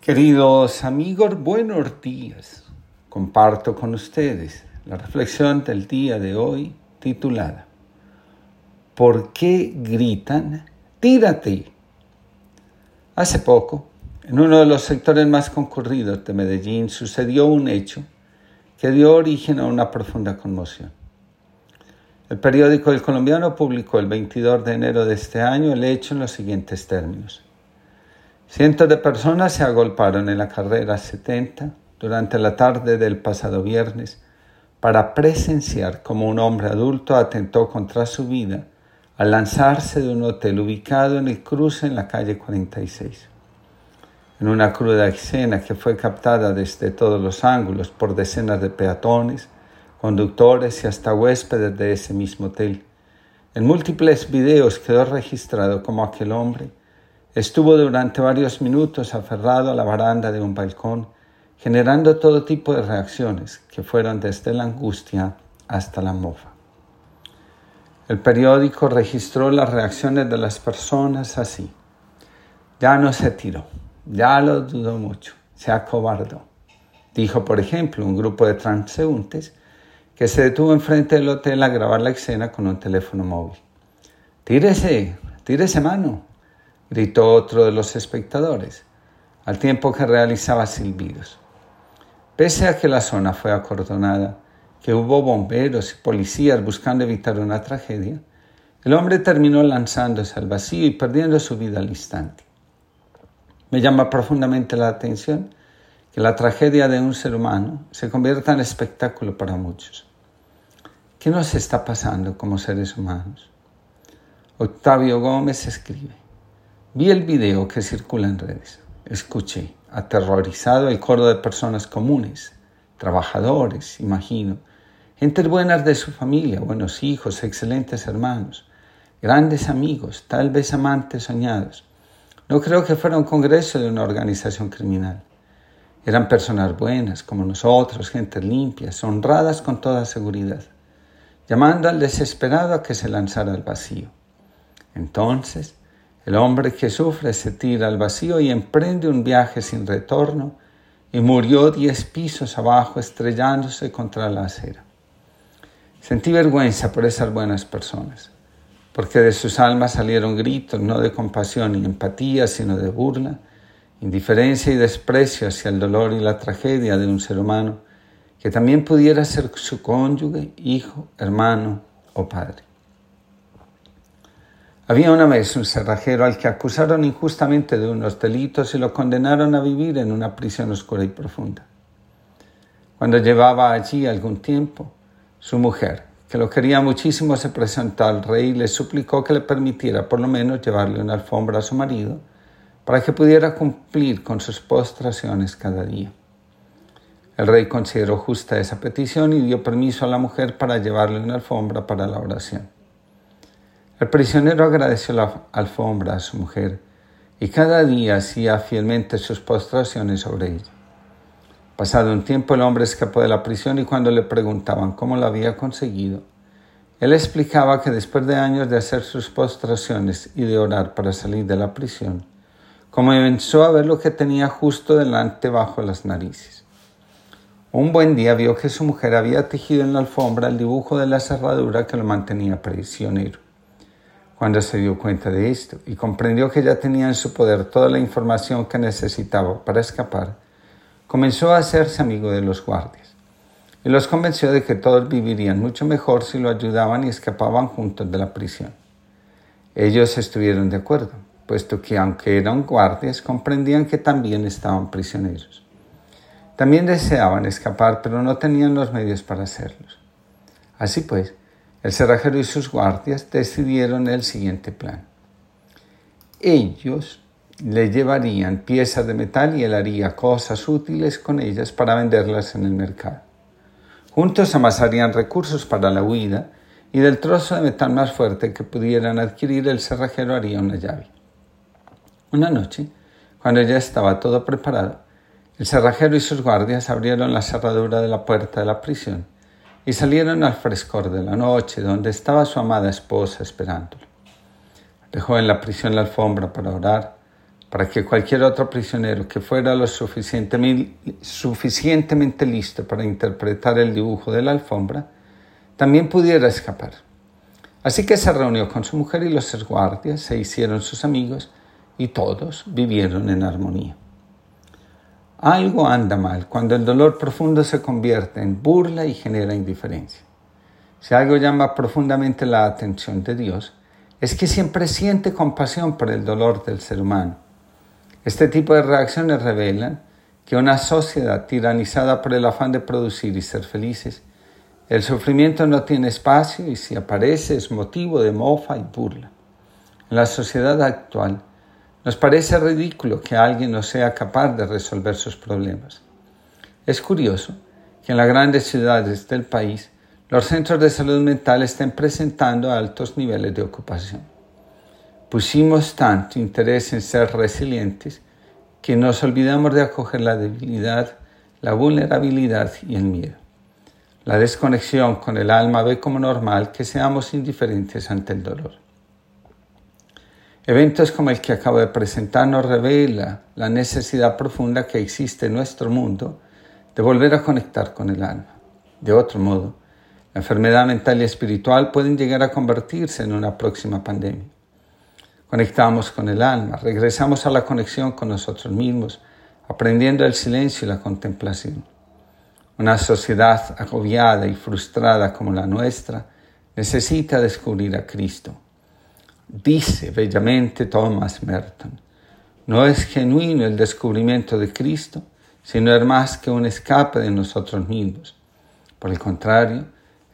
Queridos amigos, buenos días. Comparto con ustedes la reflexión del día de hoy titulada ¿Por qué gritan? Tírate. Hace poco, en uno de los sectores más concurridos de Medellín, sucedió un hecho que dio origen a una profunda conmoción. El periódico El Colombiano publicó el 22 de enero de este año el hecho en los siguientes términos. Cientos de personas se agolparon en la carrera 70 durante la tarde del pasado viernes para presenciar cómo un hombre adulto atentó contra su vida al lanzarse de un hotel ubicado en el cruce en la calle 46. En una cruda escena que fue captada desde todos los ángulos por decenas de peatones, conductores y hasta huéspedes de ese mismo hotel. En múltiples videos quedó registrado cómo aquel hombre Estuvo durante varios minutos aferrado a la baranda de un balcón, generando todo tipo de reacciones que fueron desde la angustia hasta la mofa. El periódico registró las reacciones de las personas así. Ya no se tiró, ya lo dudó mucho, se acobardó. Dijo, por ejemplo, un grupo de transeúntes que se detuvo enfrente del hotel a grabar la escena con un teléfono móvil. Tírese, tírese mano, gritó otro de los espectadores, al tiempo que realizaba silbidos. Pese a que la zona fue acordonada, que hubo bomberos y policías buscando evitar una tragedia, el hombre terminó lanzándose al vacío y perdiendo su vida al instante. Me llama profundamente la atención que la tragedia de un ser humano se convierta en espectáculo para muchos. ¿Qué nos está pasando como seres humanos? Octavio Gómez escribe, Vi el video que circula en redes. Escuché, aterrorizado, el coro de personas comunes, trabajadores, imagino, gentes buenas de su familia, buenos hijos, excelentes hermanos, grandes amigos, tal vez amantes soñados. No creo que fuera un congreso de una organización criminal. Eran personas buenas, como nosotros, gentes limpias, honradas con toda seguridad, llamando al desesperado a que se lanzara al vacío. Entonces, el hombre que sufre se tira al vacío y emprende un viaje sin retorno y murió diez pisos abajo estrellándose contra la acera. Sentí vergüenza por esas buenas personas, porque de sus almas salieron gritos no de compasión y empatía, sino de burla, indiferencia y desprecio hacia el dolor y la tragedia de un ser humano que también pudiera ser su cónyuge, hijo, hermano o padre. Había una vez un cerrajero al que acusaron injustamente de unos delitos y lo condenaron a vivir en una prisión oscura y profunda. Cuando llevaba allí algún tiempo, su mujer, que lo quería muchísimo, se presentó al rey y le suplicó que le permitiera por lo menos llevarle una alfombra a su marido para que pudiera cumplir con sus postraciones cada día. El rey consideró justa esa petición y dio permiso a la mujer para llevarle una alfombra para la oración. El prisionero agradeció la alfombra a su mujer y cada día hacía fielmente sus postraciones sobre ella. Pasado un tiempo el hombre escapó de la prisión y cuando le preguntaban cómo lo había conseguido, él explicaba que después de años de hacer sus postraciones y de orar para salir de la prisión, comenzó a ver lo que tenía justo delante bajo las narices. Un buen día vio que su mujer había tejido en la alfombra el dibujo de la cerradura que lo mantenía prisionero. Cuando se dio cuenta de esto y comprendió que ya tenía en su poder toda la información que necesitaba para escapar, comenzó a hacerse amigo de los guardias y los convenció de que todos vivirían mucho mejor si lo ayudaban y escapaban juntos de la prisión. Ellos estuvieron de acuerdo, puesto que aunque eran guardias, comprendían que también estaban prisioneros. También deseaban escapar, pero no tenían los medios para hacerlos. Así pues, el cerrajero y sus guardias decidieron el siguiente plan. Ellos le llevarían piezas de metal y él haría cosas útiles con ellas para venderlas en el mercado. Juntos amasarían recursos para la huida y del trozo de metal más fuerte que pudieran adquirir el cerrajero haría una llave. Una noche, cuando ya estaba todo preparado, el cerrajero y sus guardias abrieron la cerradura de la puerta de la prisión y salieron al frescor de la noche, donde estaba su amada esposa esperándolo. Dejó en la prisión la alfombra para orar, para que cualquier otro prisionero que fuera lo suficientemente listo para interpretar el dibujo de la alfombra, también pudiera escapar. Así que se reunió con su mujer y los guardias se hicieron sus amigos y todos vivieron en armonía. Algo anda mal cuando el dolor profundo se convierte en burla y genera indiferencia. Si algo llama profundamente la atención de Dios, es que siempre siente compasión por el dolor del ser humano. Este tipo de reacciones revelan que una sociedad tiranizada por el afán de producir y ser felices, el sufrimiento no tiene espacio y si aparece es motivo de mofa y burla. En la sociedad actual, nos parece ridículo que alguien no sea capaz de resolver sus problemas. Es curioso que en las grandes ciudades del país los centros de salud mental estén presentando altos niveles de ocupación. Pusimos tanto interés en ser resilientes que nos olvidamos de acoger la debilidad, la vulnerabilidad y el miedo. La desconexión con el alma ve como normal que seamos indiferentes ante el dolor. Eventos como el que acabo de presentar nos revela la necesidad profunda que existe en nuestro mundo de volver a conectar con el alma. De otro modo, la enfermedad mental y espiritual pueden llegar a convertirse en una próxima pandemia. Conectamos con el alma, regresamos a la conexión con nosotros mismos, aprendiendo el silencio y la contemplación. Una sociedad agobiada y frustrada como la nuestra necesita descubrir a Cristo Dice bellamente Thomas Merton, no es genuino el descubrimiento de Cristo, sino es más que un escape de nosotros mismos. Por el contrario,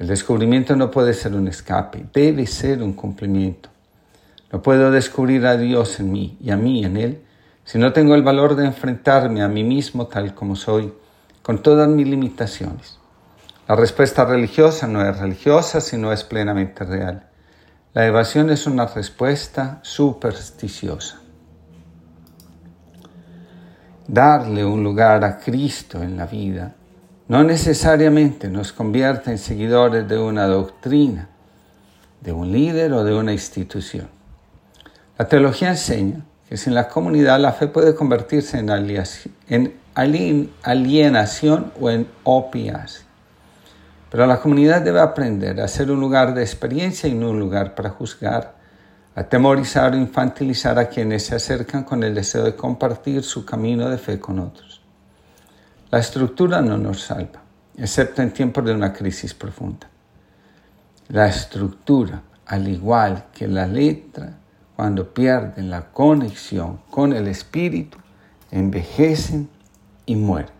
el descubrimiento no puede ser un escape, debe ser un cumplimiento. No puedo descubrir a Dios en mí y a mí en Él si no tengo el valor de enfrentarme a mí mismo tal como soy, con todas mis limitaciones. La respuesta religiosa no es religiosa, sino es plenamente real. La evasión es una respuesta supersticiosa. Darle un lugar a Cristo en la vida no necesariamente nos convierte en seguidores de una doctrina, de un líder o de una institución. La teología enseña que sin la comunidad la fe puede convertirse en, alienación o en opiación. Pero la comunidad debe aprender a ser un lugar de experiencia y no un lugar para juzgar, atemorizar o infantilizar a quienes se acercan con el deseo de compartir su camino de fe con otros. La estructura no nos salva, excepto en tiempos de una crisis profunda. La estructura, al igual que la letra, cuando pierden la conexión con el espíritu, envejecen y mueren.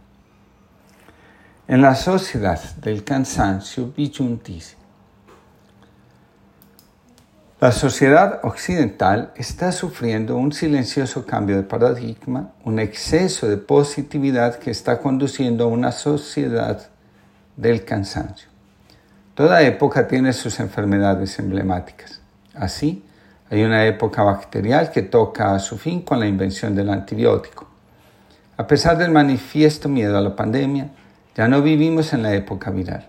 En la sociedad del cansancio bichuntis, la sociedad occidental está sufriendo un silencioso cambio de paradigma, un exceso de positividad que está conduciendo a una sociedad del cansancio. Toda época tiene sus enfermedades emblemáticas. Así, hay una época bacterial que toca a su fin con la invención del antibiótico. A pesar del manifiesto miedo a la pandemia, ya no vivimos en la época viral.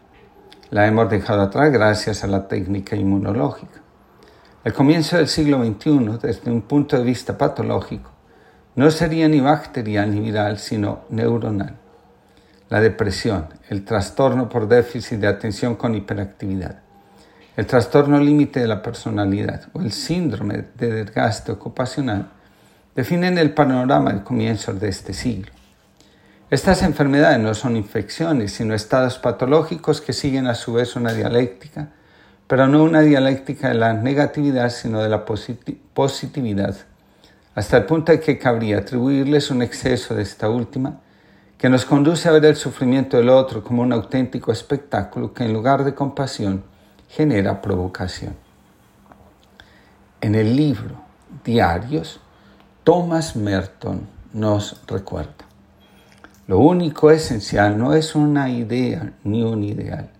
La hemos dejado atrás gracias a la técnica inmunológica. El comienzo del siglo XXI, desde un punto de vista patológico, no sería ni bacterial ni viral, sino neuronal. La depresión, el trastorno por déficit de atención con hiperactividad, el trastorno límite de la personalidad o el síndrome de desgaste ocupacional definen el panorama del comienzo de este siglo. Estas enfermedades no son infecciones, sino estados patológicos que siguen a su vez una dialéctica, pero no una dialéctica de la negatividad, sino de la positividad, hasta el punto de que cabría atribuirles un exceso de esta última, que nos conduce a ver el sufrimiento del otro como un auténtico espectáculo que en lugar de compasión genera provocación. En el libro Diarios, Thomas Merton nos recuerda. Lo único esencial no es una idea ni un ideal.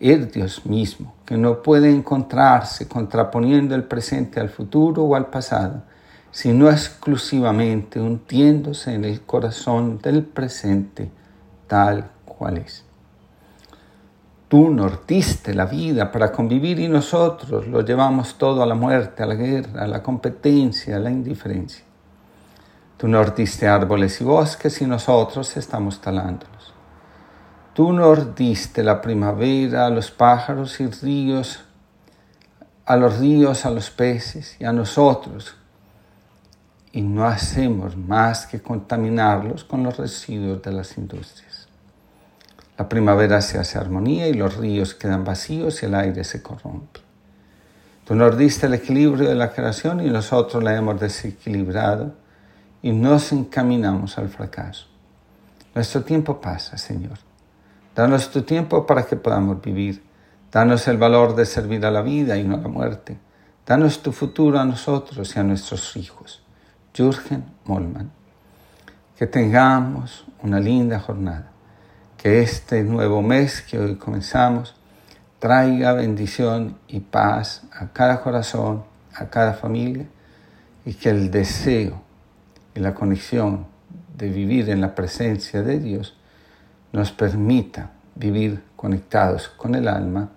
Es Dios mismo, que no puede encontrarse contraponiendo el presente al futuro o al pasado, sino exclusivamente hundiéndose en el corazón del presente tal cual es. Tú nortiste la vida para convivir y nosotros lo llevamos todo a la muerte, a la guerra, a la competencia, a la indiferencia. Tú nos diste árboles y bosques y nosotros estamos talándolos. Tú nos diste la primavera a los pájaros y ríos, a los ríos, a los peces y a nosotros. Y no hacemos más que contaminarlos con los residuos de las industrias. La primavera se hace armonía y los ríos quedan vacíos y el aire se corrompe. Tú nos diste el equilibrio de la creación y nosotros la hemos desequilibrado y nos encaminamos al fracaso. Nuestro tiempo pasa, Señor. Danos tu tiempo para que podamos vivir. Danos el valor de servir a la vida y no a la muerte. Danos tu futuro a nosotros y a nuestros hijos. Jürgen Molman. Que tengamos una linda jornada. Que este nuevo mes que hoy comenzamos traiga bendición y paz a cada corazón, a cada familia y que el deseo y la conexión de vivir en la presencia de Dios nos permita vivir conectados con el alma,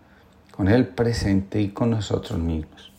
con el presente y con nosotros mismos.